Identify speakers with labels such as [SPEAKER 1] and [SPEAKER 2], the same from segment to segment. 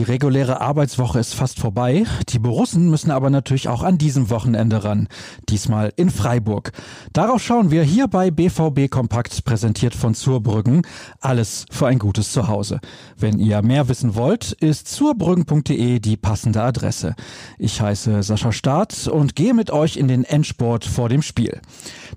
[SPEAKER 1] Die reguläre Arbeitswoche ist fast vorbei. Die Borussen müssen aber natürlich auch an diesem Wochenende ran. Diesmal in Freiburg. Darauf schauen wir hier bei BVB Kompakt, präsentiert von Zurbrüggen. Alles für ein gutes Zuhause. Wenn ihr mehr wissen wollt, ist zurbrüggen.de die passende Adresse. Ich heiße Sascha Staat und gehe mit euch in den Endsport vor dem Spiel.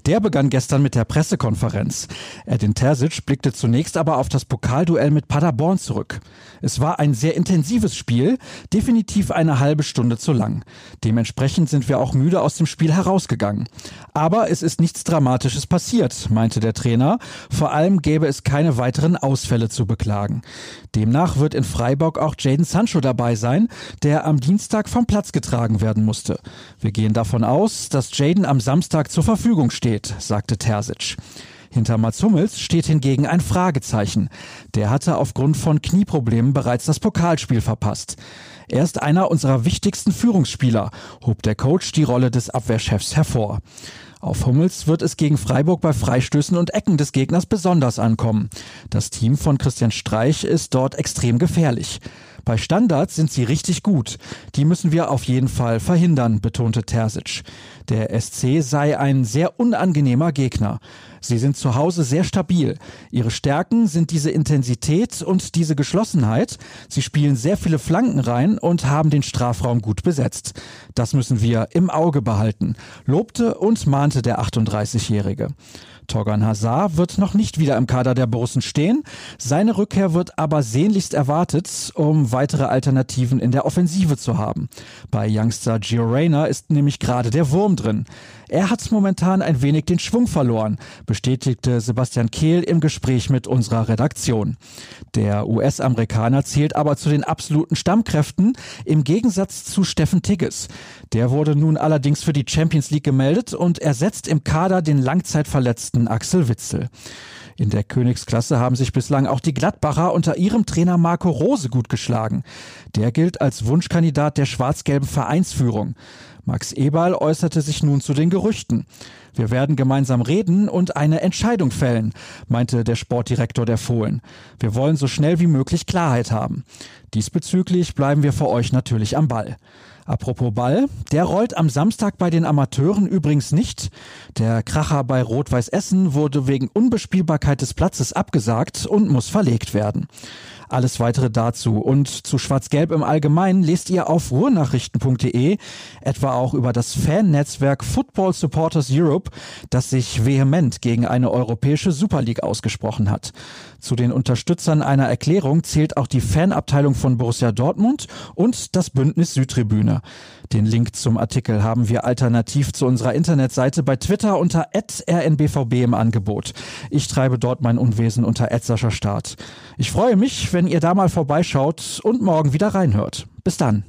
[SPEAKER 1] Der begann gestern mit der Pressekonferenz. Edin Terzic blickte zunächst aber auf das Pokalduell mit Paderborn zurück. Es war ein sehr intensives Spiel, definitiv eine halbe Stunde zu lang. Dementsprechend sind wir auch müde aus dem Spiel herausgegangen. Aber es ist nichts Dramatisches passiert, meinte der Trainer. Vor allem gäbe es keine weiteren Ausfälle zu beklagen. Demnach wird in Freiburg auch Jaden Sancho dabei sein, der am Dienstag vom Platz getragen werden musste. Wir gehen davon aus, dass Jaden am Samstag zur Verfügung steht, sagte Terzic. Hinter Mats Hummels steht hingegen ein Fragezeichen. Der hatte aufgrund von Knieproblemen bereits das Pokalspiel verpasst. Er ist einer unserer wichtigsten Führungsspieler, hob der Coach die Rolle des Abwehrchefs hervor. Auf Hummels wird es gegen Freiburg bei Freistößen und Ecken des Gegners besonders ankommen. Das Team von Christian Streich ist dort extrem gefährlich. Bei Standards sind sie richtig gut. Die müssen wir auf jeden Fall verhindern, betonte Terzic. Der SC sei ein sehr unangenehmer Gegner. Sie sind zu Hause sehr stabil. Ihre Stärken sind diese Intensität und diese Geschlossenheit. Sie spielen sehr viele Flanken rein und haben den Strafraum gut besetzt. Das müssen wir im Auge behalten, lobte und mahnte der 38-Jährige. Torgan Hazard wird noch nicht wieder im Kader der Borussen stehen. Seine Rückkehr wird aber sehnlichst erwartet, um weitere Alternativen in der Offensive zu haben. Bei Youngster Gio Reyna ist nämlich gerade der Wurm drin. Er hat momentan ein wenig den Schwung verloren, bestätigte Sebastian Kehl im Gespräch mit unserer Redaktion. Der US-Amerikaner zählt aber zu den absoluten Stammkräften, im Gegensatz zu Steffen Tigges. Der wurde nun allerdings für die Champions League gemeldet und ersetzt im Kader den langzeitverletzten Axel Witzel. In der Königsklasse haben sich bislang auch die Gladbacher unter ihrem Trainer Marco Rose gut geschlagen. Der gilt als Wunschkandidat der schwarz-gelben Vereinsführung. Max Eberl äußerte sich nun zu den Gerüchten. Wir werden gemeinsam reden und eine Entscheidung fällen, meinte der Sportdirektor der Fohlen. Wir wollen so schnell wie möglich Klarheit haben. Diesbezüglich bleiben wir für euch natürlich am Ball. Apropos Ball, der rollt am Samstag bei den Amateuren übrigens nicht. Der Kracher bei Rot-Weiß Essen wurde wegen Unbespielbarkeit des Platzes abgesagt und muss verlegt werden. Alles weitere dazu und zu Schwarz-Gelb im Allgemeinen lest ihr auf ruhrnachrichten.de, etwa auch über das Fan-Netzwerk Football Supporters Europe, das sich vehement gegen eine europäische Super League ausgesprochen hat. Zu den Unterstützern einer Erklärung zählt auch die Fanabteilung von Borussia Dortmund und das Bündnis Südtribüne. Den Link zum Artikel haben wir alternativ zu unserer Internetseite bei Twitter unter rnbvb im Angebot. Ich treibe dort mein Unwesen unter Start. Ich freue mich, wenn ihr da mal vorbeischaut und morgen wieder reinhört. Bis dann.